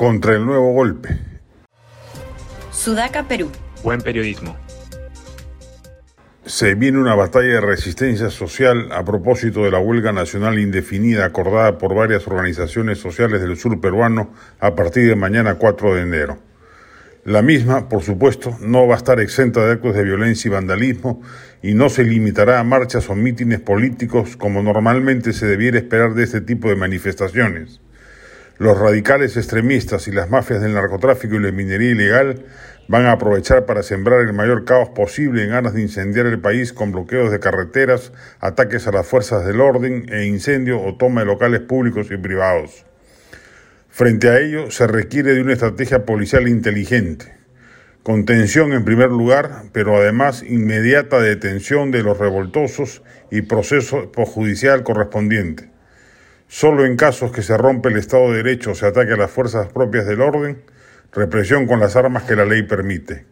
contra el nuevo golpe. Sudaca, Perú. Buen periodismo. Se viene una batalla de resistencia social a propósito de la huelga nacional indefinida acordada por varias organizaciones sociales del sur peruano a partir de mañana 4 de enero. La misma, por supuesto, no va a estar exenta de actos de violencia y vandalismo y no se limitará a marchas o mítines políticos como normalmente se debiera esperar de este tipo de manifestaciones. Los radicales extremistas y las mafias del narcotráfico y la minería ilegal van a aprovechar para sembrar el mayor caos posible en aras de incendiar el país con bloqueos de carreteras, ataques a las fuerzas del orden e incendio o toma de locales públicos y privados. Frente a ello, se requiere de una estrategia policial inteligente. Contención en primer lugar, pero además inmediata detención de los revoltosos y proceso judicial correspondiente. Solo en casos que se rompe el Estado de Derecho o se ataque a las fuerzas propias del orden, represión con las armas que la ley permite.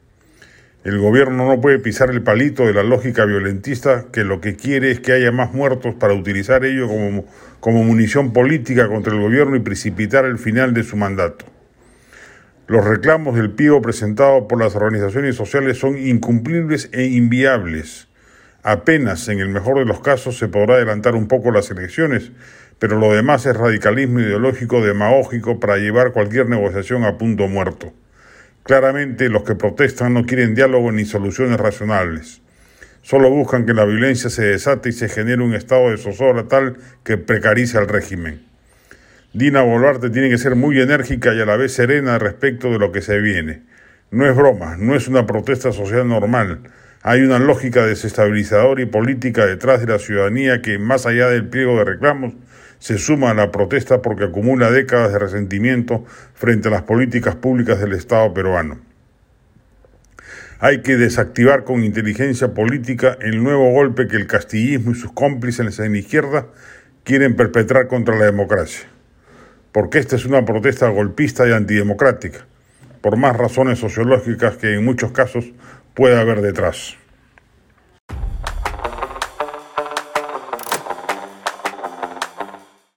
El gobierno no puede pisar el palito de la lógica violentista que lo que quiere es que haya más muertos para utilizar ello como, como munición política contra el gobierno y precipitar el final de su mandato. Los reclamos del PIO presentados por las organizaciones sociales son incumplibles e inviables. Apenas, en el mejor de los casos, se podrá adelantar un poco las elecciones, pero lo demás es radicalismo ideológico demagógico para llevar cualquier negociación a punto muerto. Claramente los que protestan no quieren diálogo ni soluciones racionales. Solo buscan que la violencia se desate y se genere un estado de zozobra tal que precarice al régimen. Dina Boluarte tiene que ser muy enérgica y a la vez serena respecto de lo que se viene. No es broma, no es una protesta social normal. Hay una lógica desestabilizadora y política detrás de la ciudadanía que, más allá del pliego de reclamos, se suma a la protesta porque acumula décadas de resentimiento frente a las políticas públicas del Estado peruano. Hay que desactivar con inteligencia política el nuevo golpe que el castillismo y sus cómplices en la izquierda quieren perpetrar contra la democracia. Porque esta es una protesta golpista y antidemocrática, por más razones sociológicas que en muchos casos puede haber detrás.